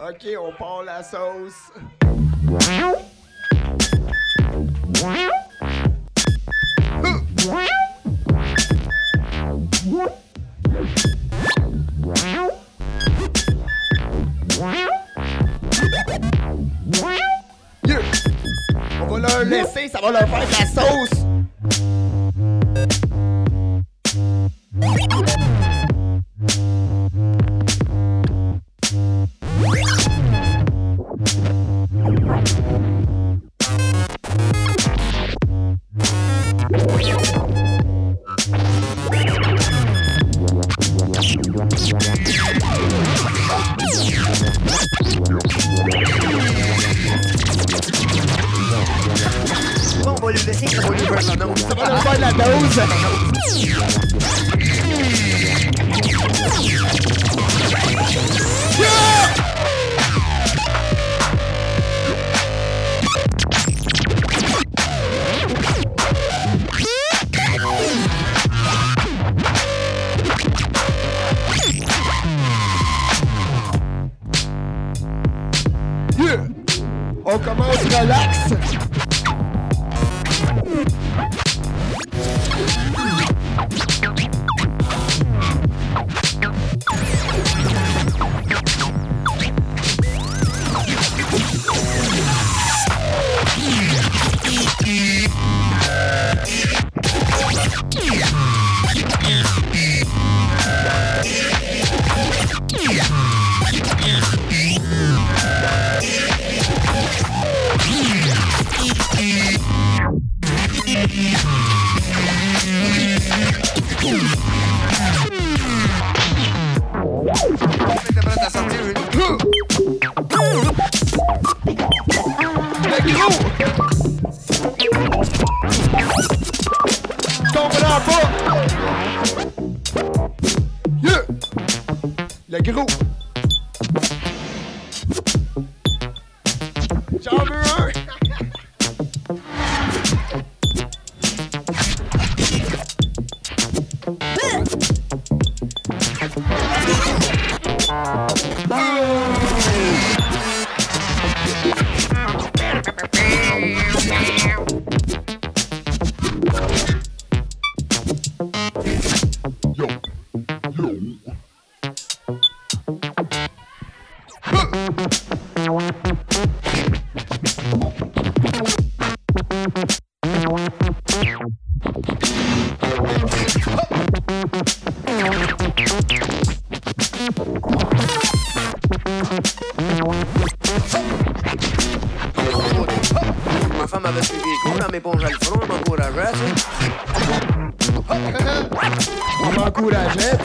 OK, on part la sauce. On va leur laisser, ça va leur faire de la sauce. courage. Uma coragem, né?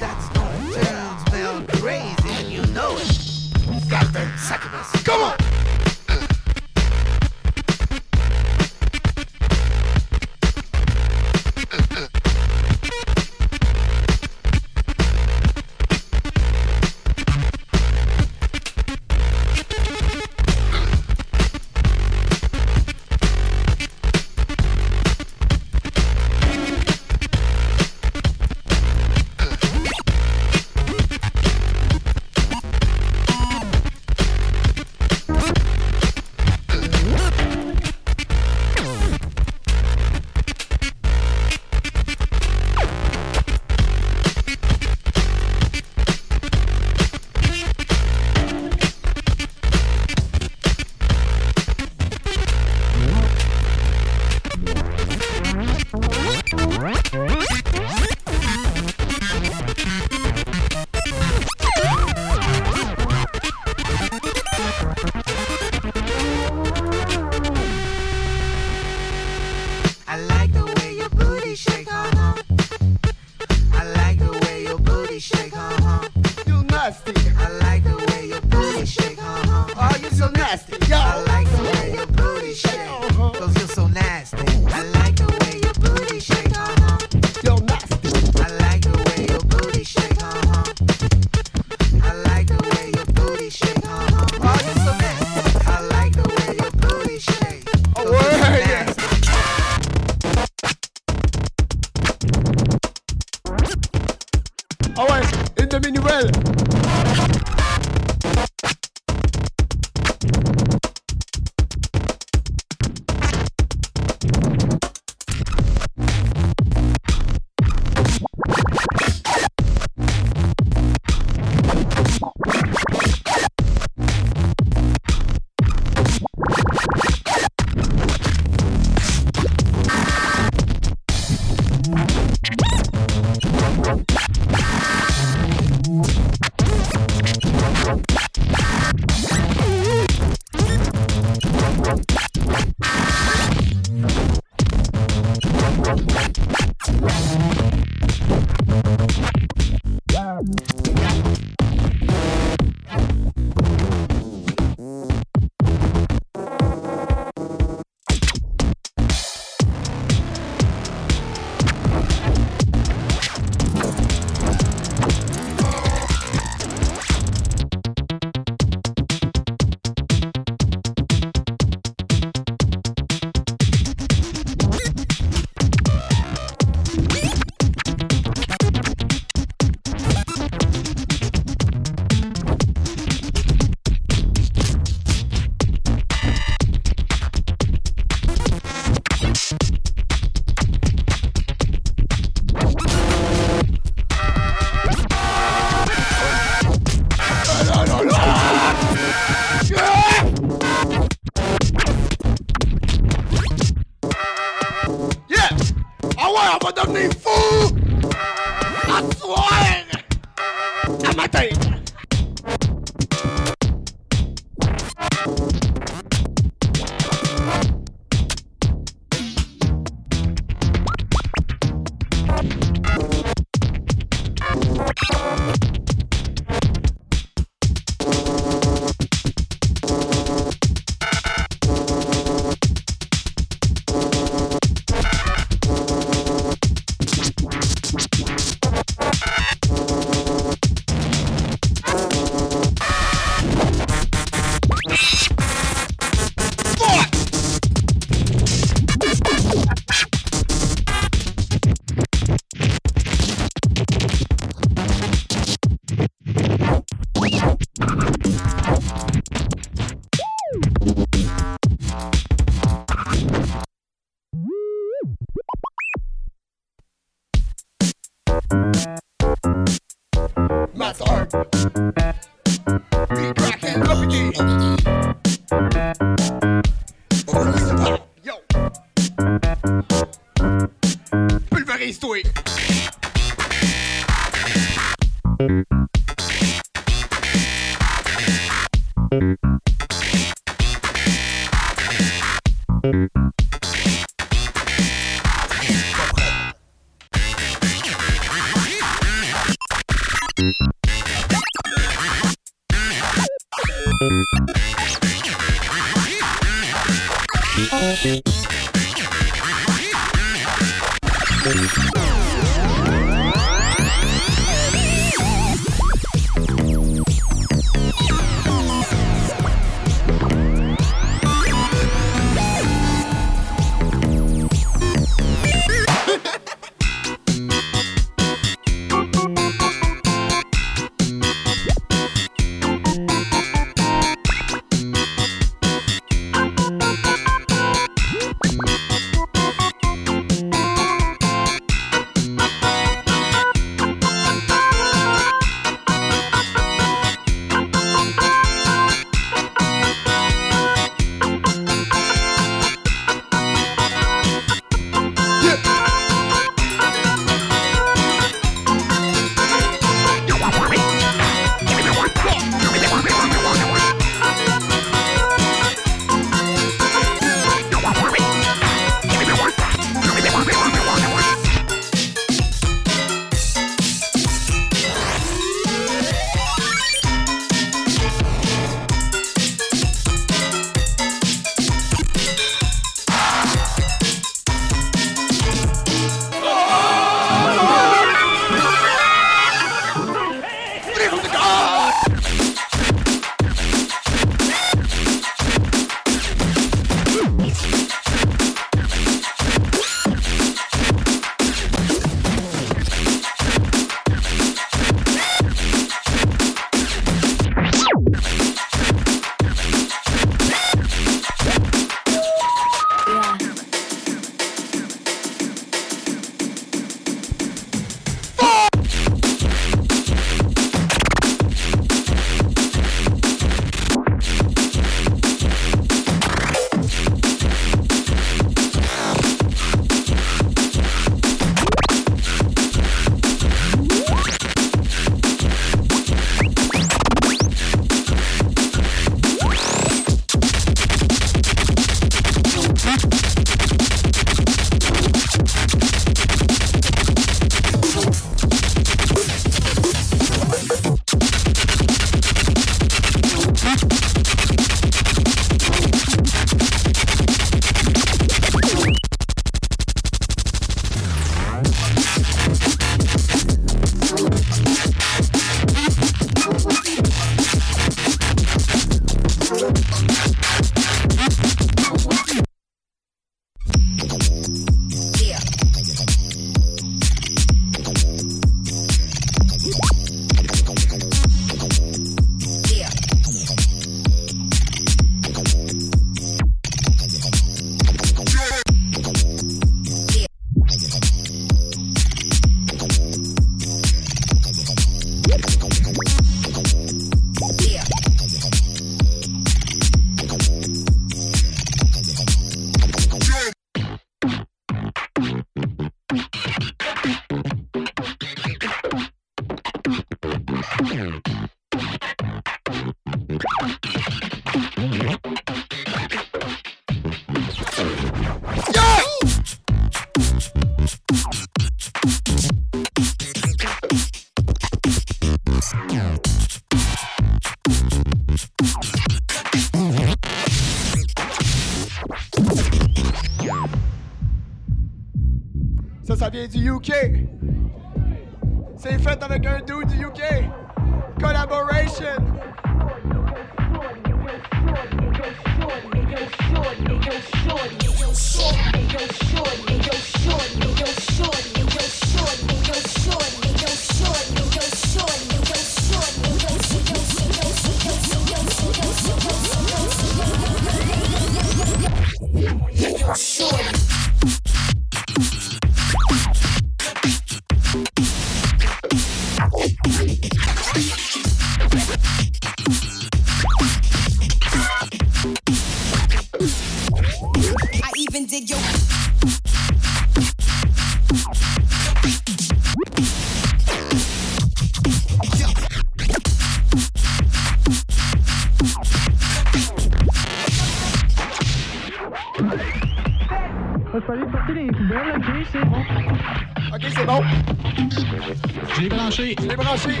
manger.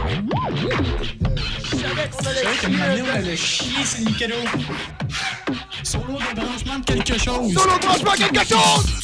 Je savais qu'on allait chier. On allait chier, c'est Nicolas. Sur l'eau de quelque chose. Sur l'eau de branchement de quelque chose!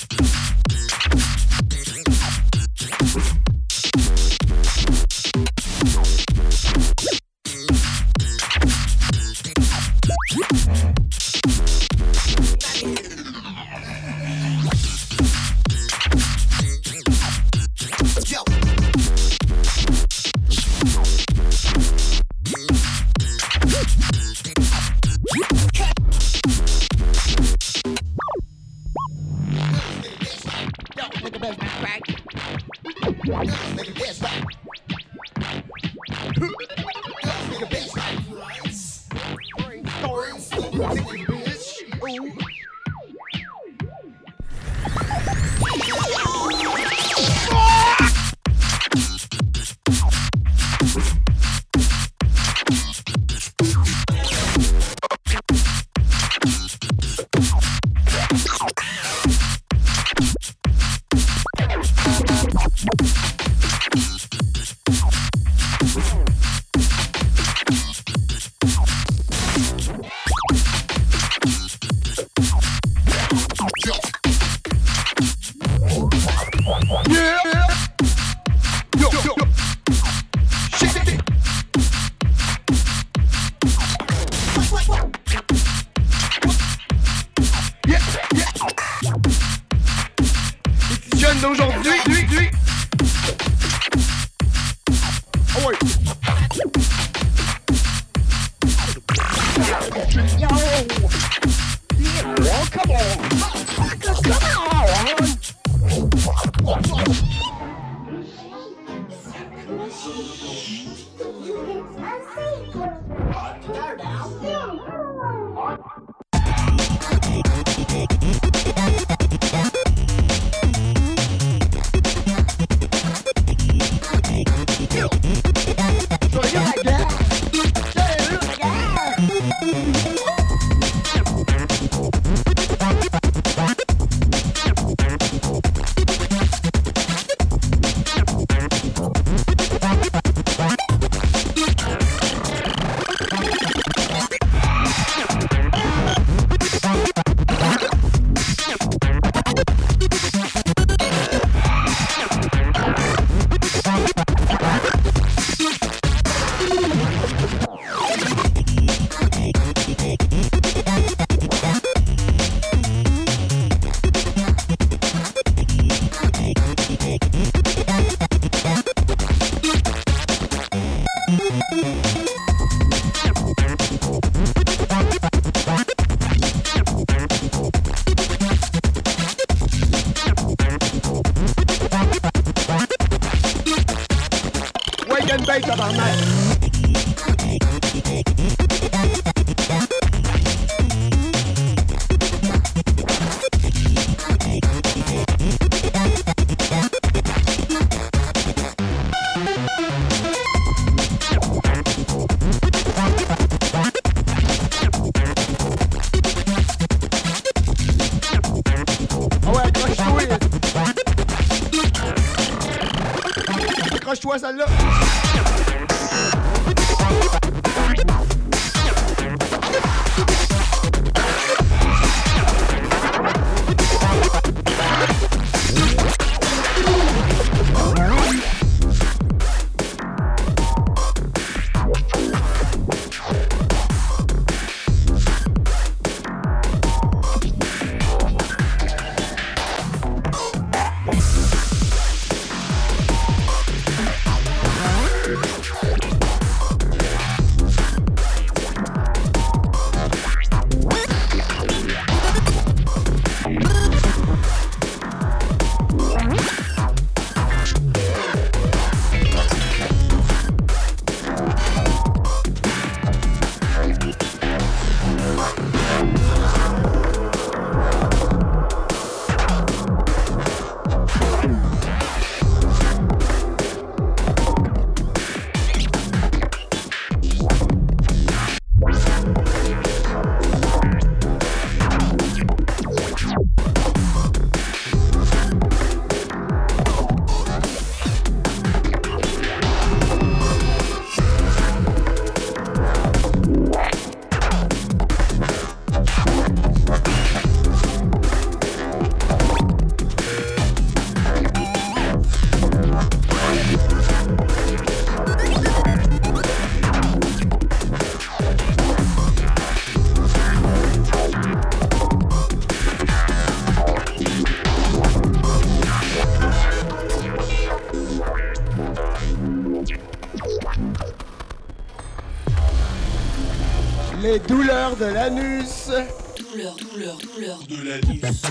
De l'anus. Douleur, douleur, douleur de l'anus.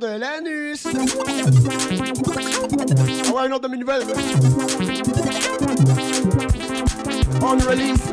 De l'anus. Ah ouais, une autre de mes nouvelles. on release.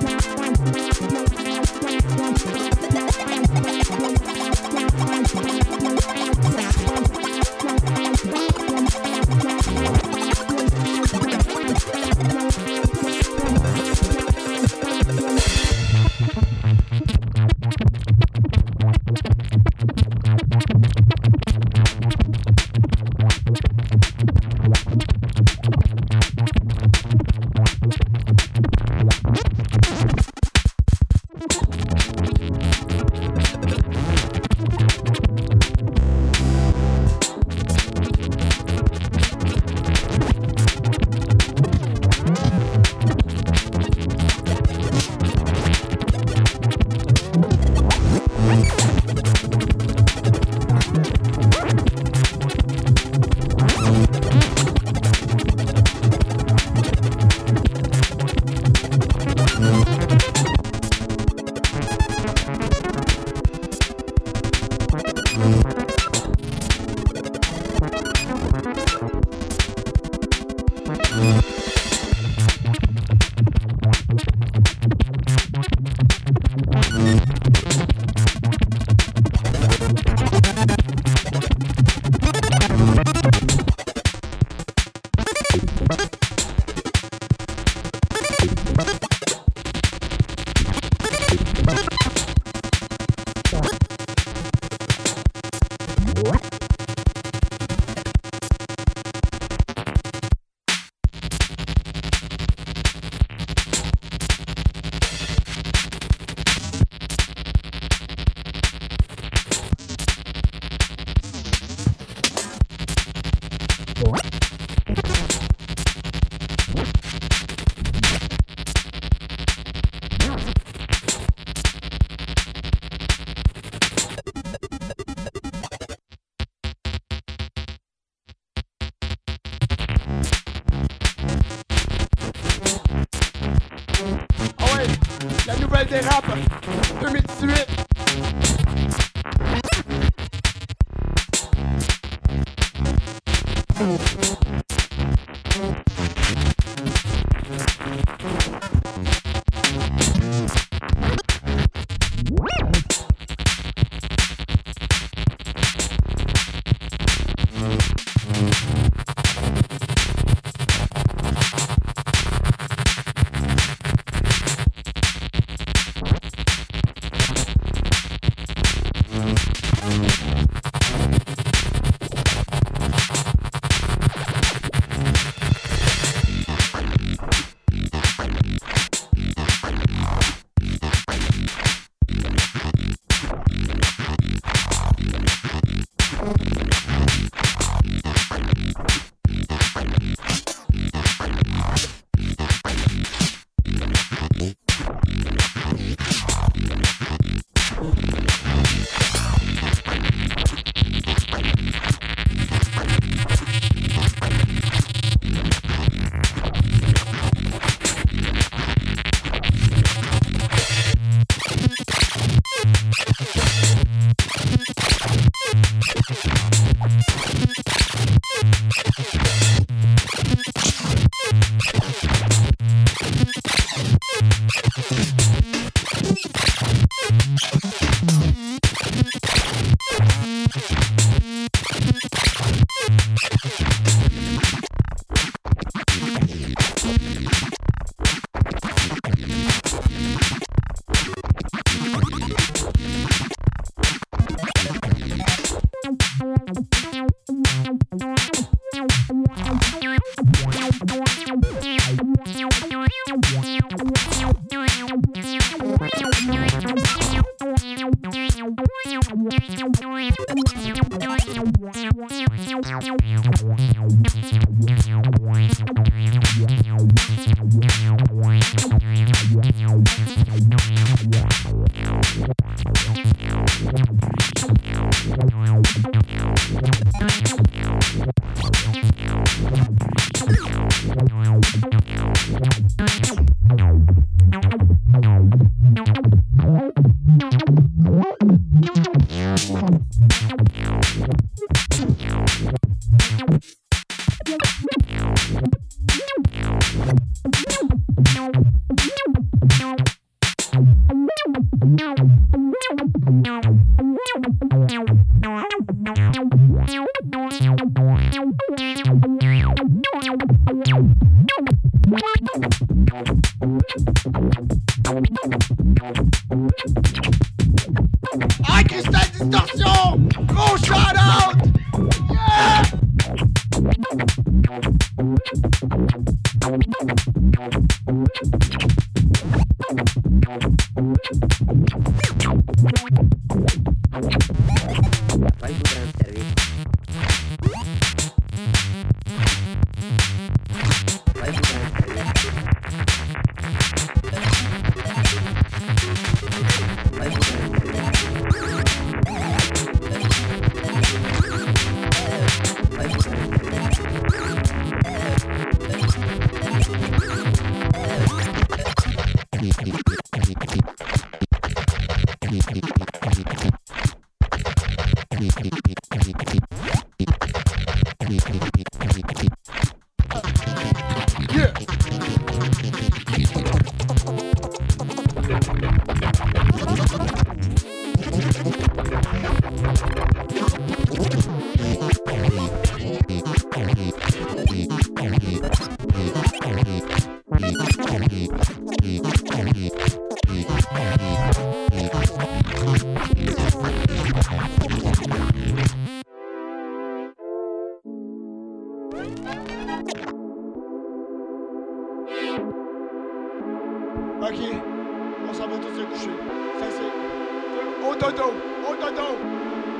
Ôi trời ơi, Jojo, ô Jojo,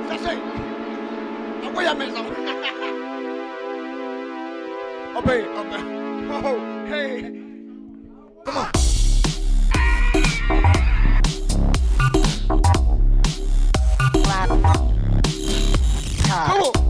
sashay, aku yang mesra. ok. obey. Oh, hey, come on. Come on.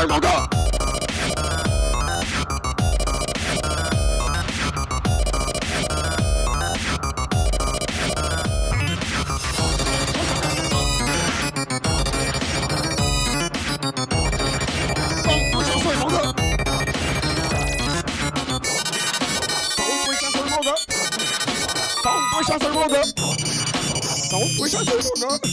搞搞搞搞搞搞搞搞搞搞搞搞搞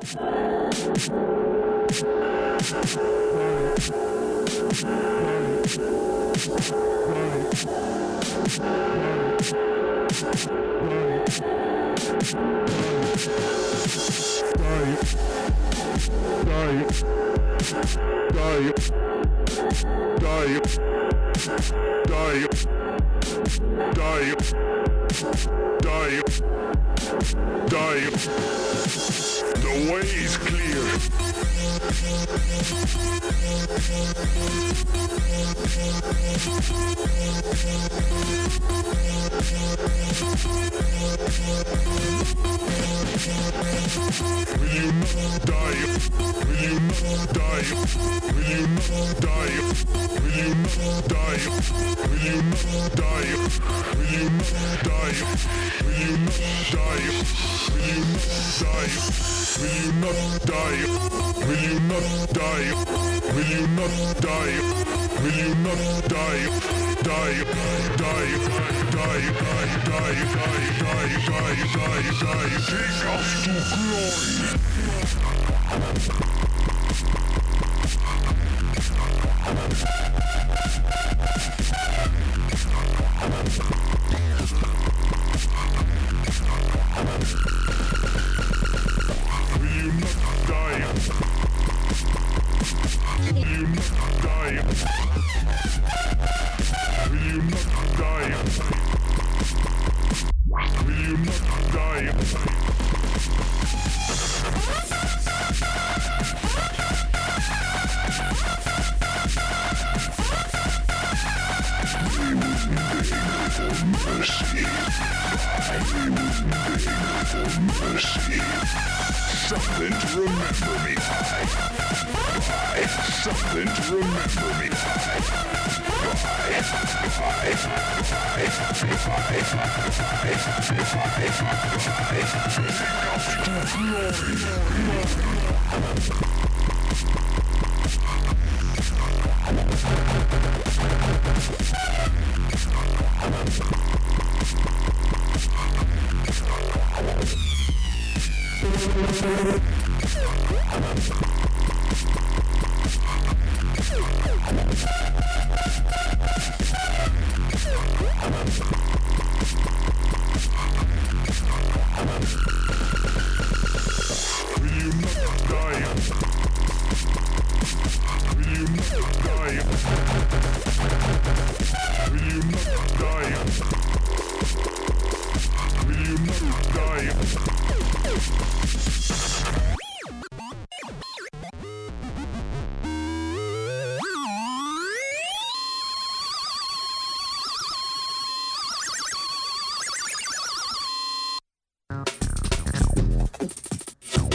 Die. Die. Die. Die. Die. The way is clear. Will you not die? Will you not die? Will you not die? Will you not die? Will you not die? Will you not die? Will you not die? die? Will you not die? Will you not die? Will you not die? Will you not die? Will you not die? Die, die, die, die, die, die, die, die, die, take us to glory.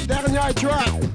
Dernière track.